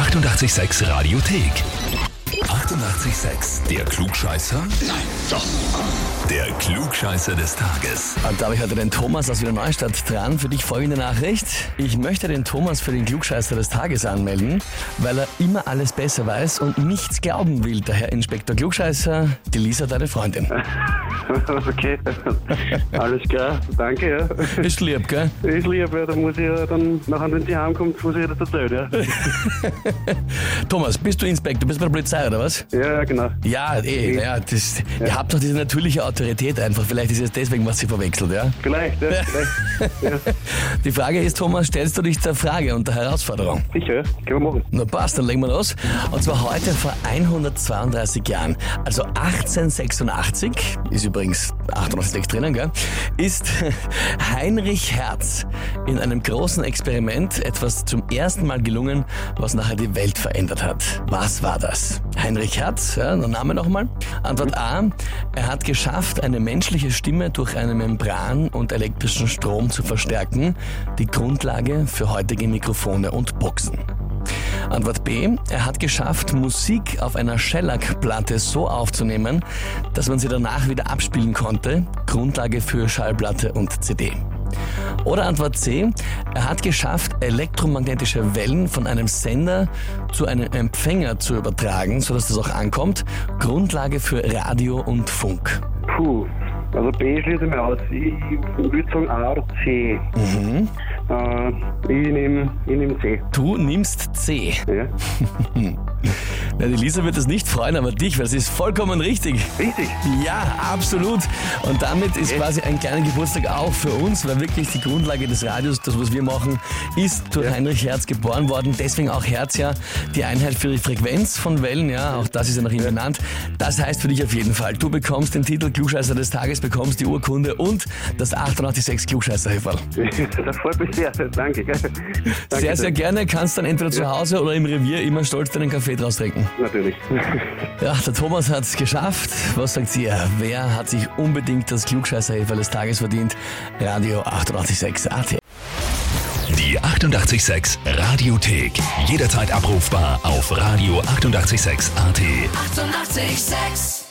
886 Radiothek. 88,6. Der Klugscheißer? Nein, doch. Der Klugscheißer des Tages. Und da habe ich heute den Thomas aus Wiener Neustadt dran. Für dich folgende Nachricht. Ich möchte den Thomas für den Klugscheißer des Tages anmelden, weil er immer alles besser weiß und nichts glauben will. Der Herr Inspektor Klugscheißer, die Lisa, deine Freundin. Okay, alles klar, danke, ja. Ist lieb, gell? Ist lieb, ja, da muss ich ja dann, nachher, wenn sie heimkommt, muss ich ihr das erzählen, ja. Thomas, bist du Inspektor? Bist du bei der Polizei oder was? Ja, genau. Ja, eh, ja, das, ihr habt doch diese natürliche Autorität einfach. Vielleicht ist es deswegen, was sie verwechselt, ja? Vielleicht, ja, vielleicht. Ja, Die Frage ist, Thomas, stellst du dich der Frage und der Herausforderung? sicher, ja. Können wir machen. Na passt, dann legen wir los. Und zwar heute vor 132 Jahren, also 1886, ist übrigens 88 drinnen, gell, ist Heinrich Hertz in einem großen Experiment etwas zum ersten Mal gelungen, was nachher die Welt verändert hat. Was war das? Heinrich Hertz, ja, der Name nochmal. Antwort A, er hat geschafft, eine menschliche Stimme durch eine Membran und elektrischen Strom zu verstärken, die Grundlage für heutige Mikrofone und Boxen. Antwort B. Er hat geschafft, Musik auf einer Shellac-Platte so aufzunehmen, dass man sie danach wieder abspielen konnte. Grundlage für Schallplatte und CD. Oder Antwort C. Er hat geschafft, elektromagnetische Wellen von einem Sender zu einem Empfänger zu übertragen, sodass das auch ankommt. Grundlage für Radio und Funk. Puh, also B schließe ich mir aus. Ich würde sagen A oder C. Äh, ich nehme ich nehm C. Du nimmst C. Ja. Na, die Lisa wird es nicht freuen, aber dich, weil es ist vollkommen richtig. Richtig. Ja, absolut. Und damit ist quasi ein kleiner Geburtstag auch für uns, weil wirklich die Grundlage des Radios, das was wir machen, ist durch Ja. Heinrich Hertz geboren worden. Deswegen auch Hertz ja die Einheit für die Frequenz von Wellen, ja, auch das ist ja nach ihm benannt. Das heißt für dich auf jeden Fall, du bekommst den Titel Klugscheißer des Tages, bekommst die Urkunde und das 886 klugscheißer -Häferl. Das freut mich sehr. Danke. Danke Sehr, sehr gerne, kannst dann entweder zu Hause oder im Revier immer stolz deinen Kaffee draus trinken. Natürlich. Ja, der Thomas hat es geschafft. Was sagt ihr? Wer hat sich unbedingt das klugscheißer des Tages verdient? Radio 886 AT. Die 88,6 Radiothek. Jederzeit abrufbar auf radio886.at. 88,6. Eighty-eight, sex.